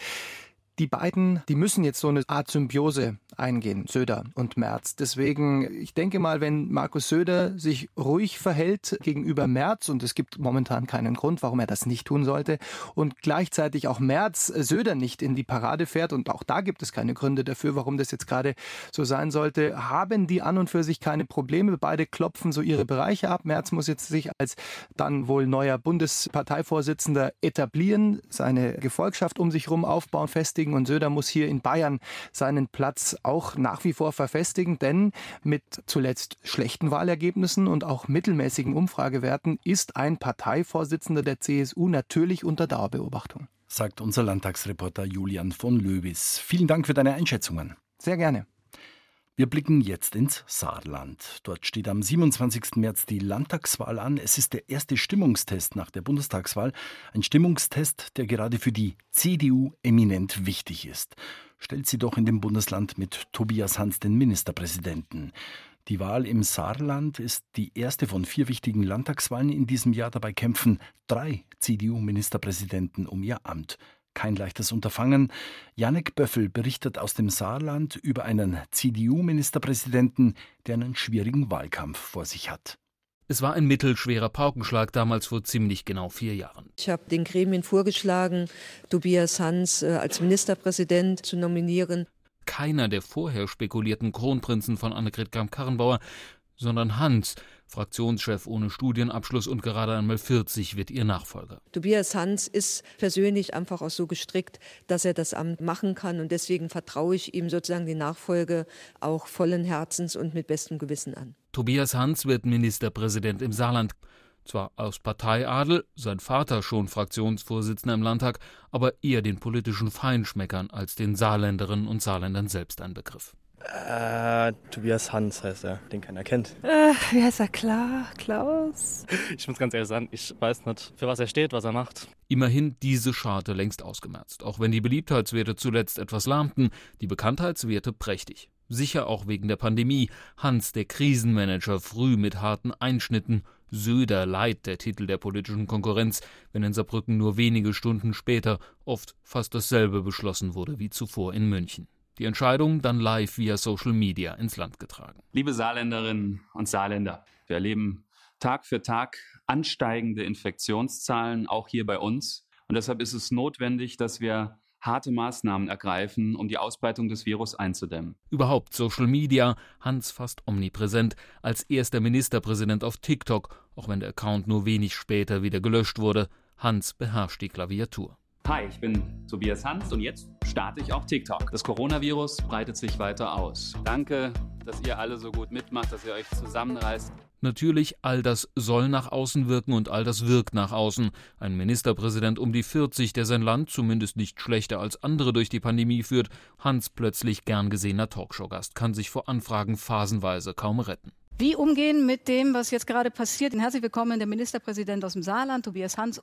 Die beiden, die müssen jetzt so eine Art Symbiose eingehen, Söder und Merz. Deswegen, ich denke mal, wenn Markus Söder sich ruhig verhält gegenüber Merz, und es gibt momentan keinen Grund, warum er das nicht tun sollte, und gleichzeitig auch Merz Söder nicht in die Parade fährt, und auch da gibt es keine Gründe dafür, warum das jetzt gerade so sein sollte, haben die an und für sich keine Probleme. Beide klopfen so ihre Bereiche ab. Merz muss jetzt sich als dann wohl neuer Bundesparteivorsitzender etablieren, seine Gefolgschaft um sich herum aufbauen, festigen verfestigen und Söder muss hier in Bayern seinen Platz auch nach wie vor verfestigen, denn mit zuletzt schlechten Wahlergebnissen und auch mittelmäßigen Umfragewerten ist ein Parteivorsitzender der CSU natürlich unter Dauerbeobachtung. Sagt unser Landtagsreporter Julian von Löwis. Vielen Dank für deine Einschätzungen. Sehr gerne. Wir blicken jetzt ins Saarland. Dort steht am 27. März die Landtagswahl an. Es ist der erste Stimmungstest nach der Bundestagswahl. Ein Stimmungstest, der gerade für die CDU eminent wichtig ist. Stellt sie doch in dem Bundesland mit Tobias Hans den Ministerpräsidenten. Die Wahl im Saarland ist die erste von vier wichtigen Landtagswahlen in diesem Jahr. Dabei kämpfen drei CDU-Ministerpräsidenten um ihr Amt. Kein leichtes Unterfangen. Janek Böffel berichtet aus dem Saarland über einen CDU-Ministerpräsidenten, der einen schwierigen Wahlkampf vor sich hat. Es war ein mittelschwerer Paukenschlag damals vor ziemlich genau vier Jahren. Ich habe den Gremien vorgeschlagen, Tobias Hans äh, als Ministerpräsident zu nominieren. Keiner der vorher spekulierten Kronprinzen von Annegret Kramp-Karrenbauer, sondern Hans, Fraktionschef ohne Studienabschluss und gerade einmal 40 wird ihr Nachfolger. Tobias Hans ist persönlich einfach auch so gestrickt, dass er das Amt machen kann und deswegen vertraue ich ihm sozusagen die Nachfolge auch vollen Herzens und mit bestem Gewissen an. Tobias Hans wird Ministerpräsident im Saarland. Zwar aus Parteiadel, sein Vater schon Fraktionsvorsitzender im Landtag, aber eher den politischen Feinschmeckern als den Saarländerinnen und Saarländern selbst ein Begriff. Äh, Tobias Hans heißt er, den keiner kennt. Äh, wie heißt er? Klar, Klaus? [LAUGHS] Ich muss ganz ehrlich sagen, ich weiß nicht, für was er steht, was er macht. Immerhin diese Scharte längst ausgemerzt. Auch wenn die Beliebtheitswerte zuletzt etwas lahmten, die Bekanntheitswerte prächtig. Sicher auch wegen der Pandemie. Hans, der Krisenmanager, früh mit harten Einschnitten. Söder Leid, der Titel der politischen Konkurrenz, wenn in Saarbrücken nur wenige Stunden später oft fast dasselbe beschlossen wurde wie zuvor in München. Die Entscheidung dann live via Social Media ins Land getragen. Liebe Saarländerinnen und Saarländer, wir erleben Tag für Tag ansteigende Infektionszahlen, auch hier bei uns. Und deshalb ist es notwendig, dass wir harte Maßnahmen ergreifen, um die Ausbreitung des Virus einzudämmen. Überhaupt Social Media, Hans fast omnipräsent, als erster Ministerpräsident auf TikTok, auch wenn der Account nur wenig später wieder gelöscht wurde. Hans beherrscht die Klaviatur. Hi, ich bin Tobias Hans und jetzt starte ich auch TikTok. Das Coronavirus breitet sich weiter aus. Danke, dass ihr alle so gut mitmacht, dass ihr euch zusammenreißt. Natürlich, all das soll nach außen wirken und all das wirkt nach außen. Ein Ministerpräsident um die 40, der sein Land zumindest nicht schlechter als andere durch die Pandemie führt, Hans plötzlich gern gesehener Talkshow-Gast, kann sich vor Anfragen phasenweise kaum retten. Wie umgehen mit dem, was jetzt gerade passiert? Herzlich willkommen, der Ministerpräsident aus dem Saarland, Tobias Hans.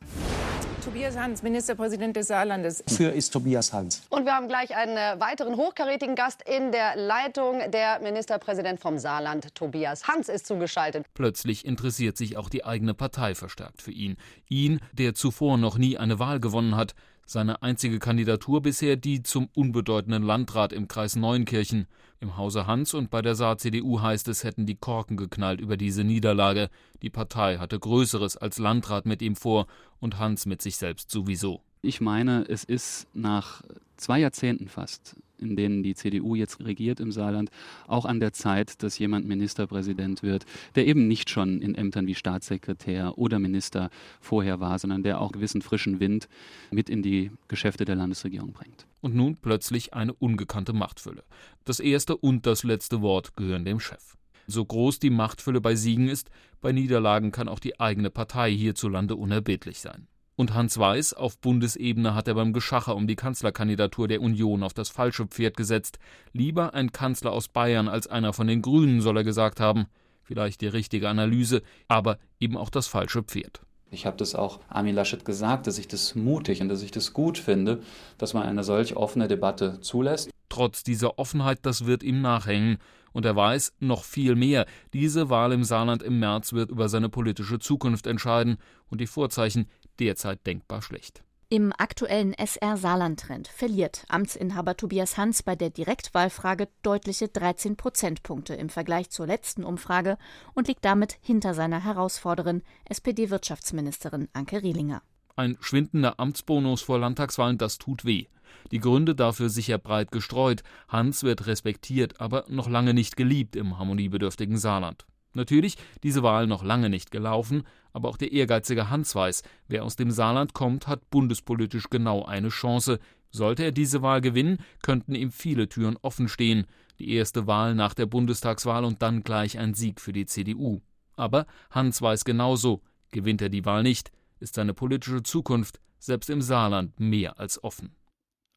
Tobias Hans, Ministerpräsident des Saarlandes. Für ist Tobias Hans. Und wir haben gleich einen äh, weiteren hochkarätigen Gast in der Leitung. Der Ministerpräsident vom Saarland, Tobias Hans, ist zugeschaltet. Plötzlich interessiert sich auch die eigene Partei verstärkt für ihn. Ihn, der zuvor noch nie eine Wahl gewonnen hat. Seine einzige Kandidatur bisher die zum unbedeutenden Landrat im Kreis Neunkirchen. Im Hause Hans und bei der Saar-CDU heißt es, hätten die Korken geknallt über diese Niederlage. Die Partei hatte Größeres als Landrat mit ihm vor und Hans mit sich selbst sowieso. Ich meine, es ist nach zwei Jahrzehnten fast in denen die CDU jetzt regiert im Saarland, auch an der Zeit, dass jemand Ministerpräsident wird, der eben nicht schon in Ämtern wie Staatssekretär oder Minister vorher war, sondern der auch gewissen frischen Wind mit in die Geschäfte der Landesregierung bringt. Und nun plötzlich eine ungekannte Machtfülle. Das erste und das letzte Wort gehören dem Chef. So groß die Machtfülle bei Siegen ist, bei Niederlagen kann auch die eigene Partei hierzulande unerbittlich sein. Und Hans Weiß, auf Bundesebene hat er beim Geschacher um die Kanzlerkandidatur der Union auf das falsche Pferd gesetzt. Lieber ein Kanzler aus Bayern als einer von den Grünen, soll er gesagt haben. Vielleicht die richtige Analyse, aber eben auch das falsche Pferd. Ich habe das auch Armin Laschet gesagt, dass ich das mutig und dass ich das gut finde, dass man eine solch offene Debatte zulässt. Trotz dieser Offenheit, das wird ihm nachhängen. Und er weiß noch viel mehr. Diese Wahl im Saarland im März wird über seine politische Zukunft entscheiden. Und die Vorzeichen derzeit denkbar schlecht. Im aktuellen SR Saarland-Trend verliert Amtsinhaber Tobias Hans bei der Direktwahlfrage deutliche 13 Prozentpunkte im Vergleich zur letzten Umfrage und liegt damit hinter seiner Herausforderin, SPD-Wirtschaftsministerin Anke Rielinger. Ein schwindender Amtsbonus vor Landtagswahlen, das tut weh. Die Gründe dafür sicher breit gestreut. Hans wird respektiert, aber noch lange nicht geliebt im harmoniebedürftigen Saarland. Natürlich, diese Wahl noch lange nicht gelaufen, aber auch der ehrgeizige Hans weiß, wer aus dem Saarland kommt, hat bundespolitisch genau eine Chance. Sollte er diese Wahl gewinnen, könnten ihm viele Türen offen stehen. Die erste Wahl nach der Bundestagswahl und dann gleich ein Sieg für die CDU. Aber Hans weiß genauso, gewinnt er die Wahl nicht, ist seine politische Zukunft selbst im Saarland mehr als offen.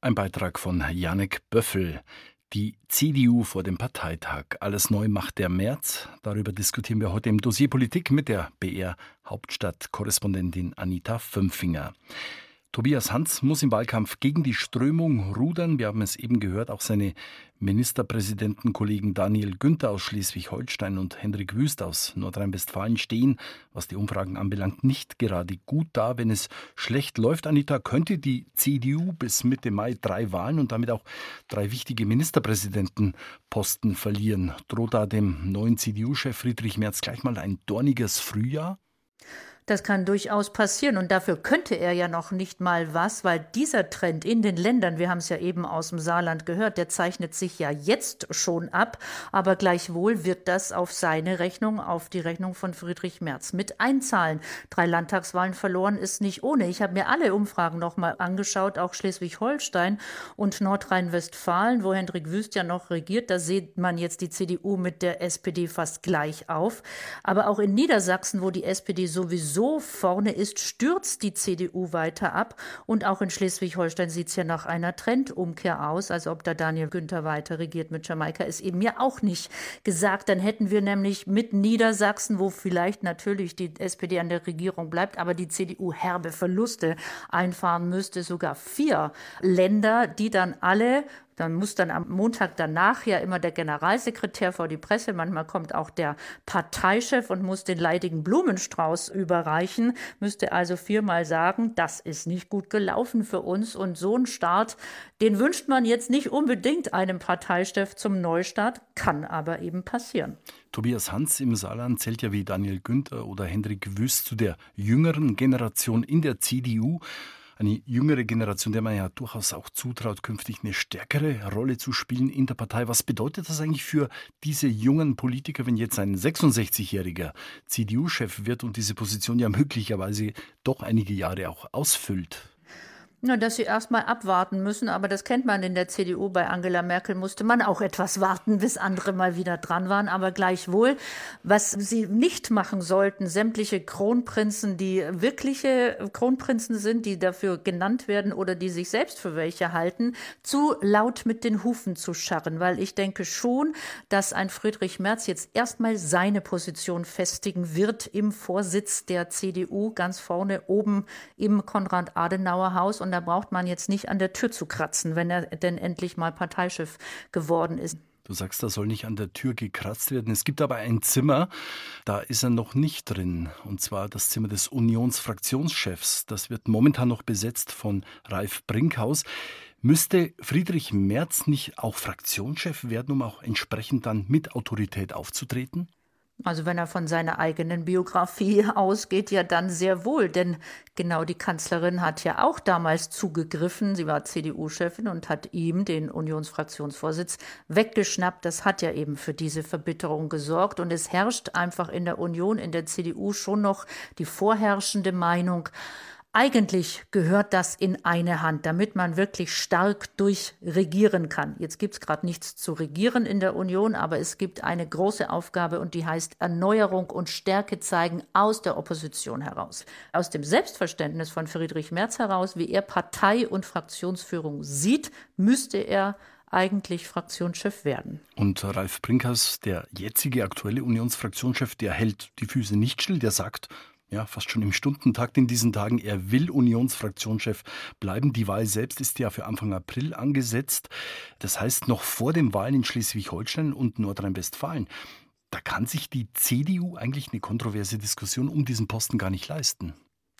Ein Beitrag von Janek Böffel. Die CDU vor dem Parteitag. Alles neu macht der März. Darüber diskutieren wir heute im Dossier Politik mit der BR Hauptstadtkorrespondentin Anita Fünfinger. Tobias Hans muss im Wahlkampf gegen die Strömung rudern. Wir haben es eben gehört, auch seine Ministerpräsidentenkollegen Daniel Günther aus Schleswig-Holstein und Hendrik Wüst aus Nordrhein-Westfalen stehen, was die Umfragen anbelangt, nicht gerade gut da. Wenn es schlecht läuft, Anita, könnte die CDU bis Mitte Mai drei Wahlen und damit auch drei wichtige Ministerpräsidentenposten verlieren. Droht da dem neuen CDU-Chef Friedrich Merz gleich mal ein dorniges Frühjahr? Das kann durchaus passieren und dafür könnte er ja noch nicht mal was, weil dieser Trend in den Ländern, wir haben es ja eben aus dem Saarland gehört, der zeichnet sich ja jetzt schon ab, aber gleichwohl wird das auf seine Rechnung, auf die Rechnung von Friedrich Merz mit einzahlen. Drei Landtagswahlen verloren ist nicht ohne. Ich habe mir alle Umfragen noch mal angeschaut, auch Schleswig-Holstein und Nordrhein-Westfalen, wo Hendrik Wüst ja noch regiert, da sieht man jetzt die CDU mit der SPD fast gleich auf, aber auch in Niedersachsen, wo die SPD sowieso so vorne ist, stürzt die CDU weiter ab. Und auch in Schleswig-Holstein sieht es ja nach einer Trendumkehr aus. Also ob da Daniel Günther weiter regiert mit Jamaika, ist eben ja auch nicht gesagt. Dann hätten wir nämlich mit Niedersachsen, wo vielleicht natürlich die SPD an der Regierung bleibt, aber die CDU herbe Verluste einfahren müsste, sogar vier Länder, die dann alle dann muss dann am Montag danach ja immer der Generalsekretär vor die Presse, manchmal kommt auch der Parteichef und muss den leidigen Blumenstrauß überreichen, müsste also viermal sagen, das ist nicht gut gelaufen für uns und so ein Start, den wünscht man jetzt nicht unbedingt einem Parteichef zum Neustart, kann aber eben passieren. Tobias Hans im Saarland zählt ja wie Daniel Günther oder Hendrik Wüst zu der jüngeren Generation in der CDU eine jüngere Generation, der man ja durchaus auch zutraut, künftig eine stärkere Rolle zu spielen in der Partei. Was bedeutet das eigentlich für diese jungen Politiker, wenn jetzt ein 66-jähriger CDU-Chef wird und diese Position ja möglicherweise doch einige Jahre auch ausfüllt? Na, dass sie erst mal abwarten müssen, aber das kennt man in der CDU. Bei Angela Merkel musste man auch etwas warten, bis andere mal wieder dran waren. Aber gleichwohl, was sie nicht machen sollten, sämtliche Kronprinzen, die wirkliche Kronprinzen sind, die dafür genannt werden oder die sich selbst für welche halten, zu laut mit den Hufen zu scharren. Weil ich denke schon, dass ein Friedrich Merz jetzt erstmal seine Position festigen wird im Vorsitz der CDU, ganz vorne oben im Konrad-Adenauer-Haus. Und da braucht man jetzt nicht an der Tür zu kratzen, wenn er denn endlich mal Parteichef geworden ist. Du sagst, da soll nicht an der Tür gekratzt werden. Es gibt aber ein Zimmer, da ist er noch nicht drin. Und zwar das Zimmer des Unionsfraktionschefs. Das wird momentan noch besetzt von Ralf Brinkhaus. Müsste Friedrich Merz nicht auch Fraktionschef werden, um auch entsprechend dann mit Autorität aufzutreten? Also wenn er von seiner eigenen Biografie [LAUGHS] ausgeht, ja dann sehr wohl, denn genau die Kanzlerin hat ja auch damals zugegriffen. Sie war CDU-Chefin und hat ihm den Unionsfraktionsvorsitz weggeschnappt. Das hat ja eben für diese Verbitterung gesorgt und es herrscht einfach in der Union, in der CDU schon noch die vorherrschende Meinung, eigentlich gehört das in eine Hand, damit man wirklich stark durchregieren kann. Jetzt gibt es gerade nichts zu regieren in der Union, aber es gibt eine große Aufgabe und die heißt Erneuerung und Stärke zeigen aus der Opposition heraus. Aus dem Selbstverständnis von Friedrich Merz heraus, wie er Partei und Fraktionsführung sieht, müsste er eigentlich Fraktionschef werden. Und Ralf Brinkers, der jetzige aktuelle Unionsfraktionschef, der hält die Füße nicht still, der sagt, ja, fast schon im Stundentakt in diesen Tagen. Er will Unionsfraktionschef bleiben. Die Wahl selbst ist ja für Anfang April angesetzt. Das heißt, noch vor den Wahlen in Schleswig-Holstein und Nordrhein-Westfalen. Da kann sich die CDU eigentlich eine kontroverse Diskussion um diesen Posten gar nicht leisten.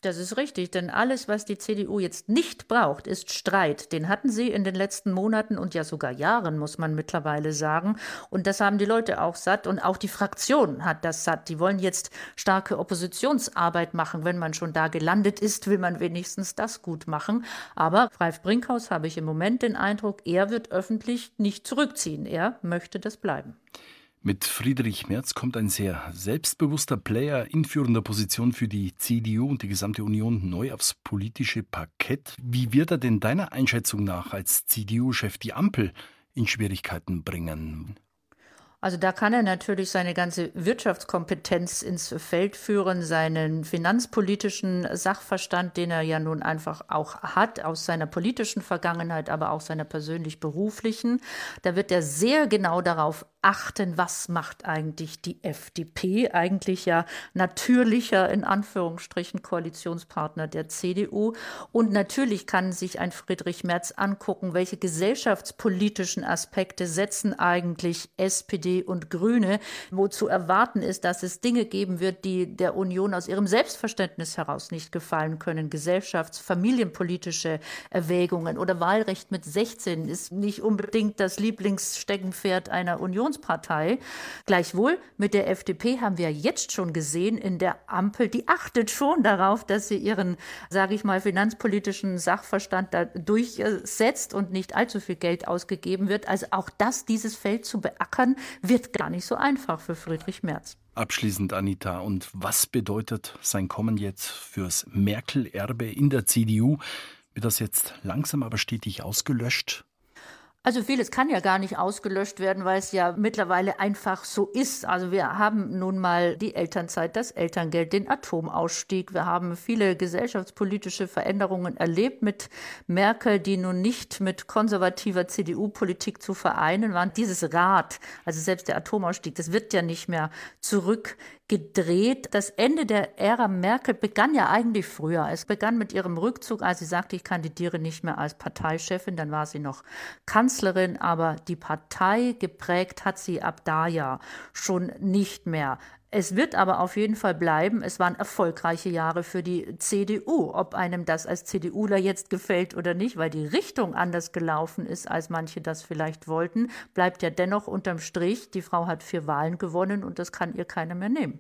Das ist richtig, denn alles, was die CDU jetzt nicht braucht, ist Streit. Den hatten sie in den letzten Monaten und ja sogar Jahren, muss man mittlerweile sagen. Und das haben die Leute auch satt und auch die Fraktion hat das satt. Die wollen jetzt starke Oppositionsarbeit machen. Wenn man schon da gelandet ist, will man wenigstens das gut machen. Aber Ralf Brinkhaus habe ich im Moment den Eindruck, er wird öffentlich nicht zurückziehen. Er möchte das bleiben. Mit Friedrich Merz kommt ein sehr selbstbewusster Player in führender Position für die CDU und die gesamte Union neu aufs politische Parkett. Wie wird er denn deiner Einschätzung nach als CDU-Chef die Ampel in Schwierigkeiten bringen? Also da kann er natürlich seine ganze Wirtschaftskompetenz ins Feld führen, seinen finanzpolitischen Sachverstand, den er ja nun einfach auch hat, aus seiner politischen Vergangenheit, aber auch seiner persönlich-beruflichen. Da wird er sehr genau darauf achten, was macht eigentlich die FDP, eigentlich ja natürlicher in Anführungsstrichen Koalitionspartner der CDU. Und natürlich kann sich ein Friedrich Merz angucken, welche gesellschaftspolitischen Aspekte setzen eigentlich SPD und Grüne, wo zu erwarten ist, dass es Dinge geben wird, die der Union aus ihrem Selbstverständnis heraus nicht gefallen können. Gesellschafts-, familienpolitische Erwägungen oder Wahlrecht mit 16 ist nicht unbedingt das Lieblingssteckenpferd einer Union Oppositionspartei. Gleichwohl mit der FDP haben wir jetzt schon gesehen in der Ampel, die achtet schon darauf, dass sie ihren, sage ich mal, finanzpolitischen Sachverstand da durchsetzt und nicht allzu viel Geld ausgegeben wird. Also auch das, dieses Feld zu beackern, wird gar nicht so einfach für Friedrich Merz. Abschließend, Anita, und was bedeutet sein Kommen jetzt fürs Merkel-Erbe in der CDU? Wird das jetzt langsam aber stetig ausgelöscht? Also vieles kann ja gar nicht ausgelöscht werden, weil es ja mittlerweile einfach so ist. Also wir haben nun mal die Elternzeit, das Elterngeld, den Atomausstieg. Wir haben viele gesellschaftspolitische Veränderungen erlebt mit Merkel, die nun nicht mit konservativer CDU-Politik zu vereinen waren. Dieses Rad, also selbst der Atomausstieg, das wird ja nicht mehr zurück gedreht. Das Ende der Ära Merkel begann ja eigentlich früher. Es begann mit ihrem Rückzug, als sie sagte, ich kandidiere nicht mehr als Parteichefin. Dann war sie noch Kanzlerin, aber die Partei geprägt hat sie ab da ja schon nicht mehr. Es wird aber auf jeden Fall bleiben. Es waren erfolgreiche Jahre für die CDU. Ob einem das als CDUler jetzt gefällt oder nicht, weil die Richtung anders gelaufen ist, als manche das vielleicht wollten, bleibt ja dennoch unterm Strich, die Frau hat vier Wahlen gewonnen und das kann ihr keiner mehr nehmen.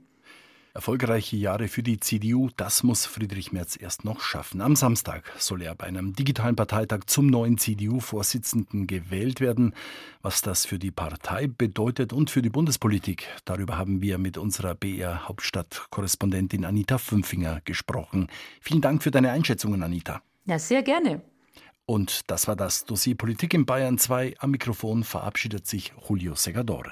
Erfolgreiche Jahre für die CDU, das muss Friedrich Merz erst noch schaffen. Am Samstag soll er bei einem digitalen Parteitag zum neuen CDU-Vorsitzenden gewählt werden. Was das für die Partei bedeutet und für die Bundespolitik, darüber haben wir mit unserer BR Hauptstadtkorrespondentin Anita Fünfinger gesprochen. Vielen Dank für deine Einschätzungen, Anita. Ja, sehr gerne. Und das war das Dossier Politik in Bayern 2. Am Mikrofon verabschiedet sich Julio Segador.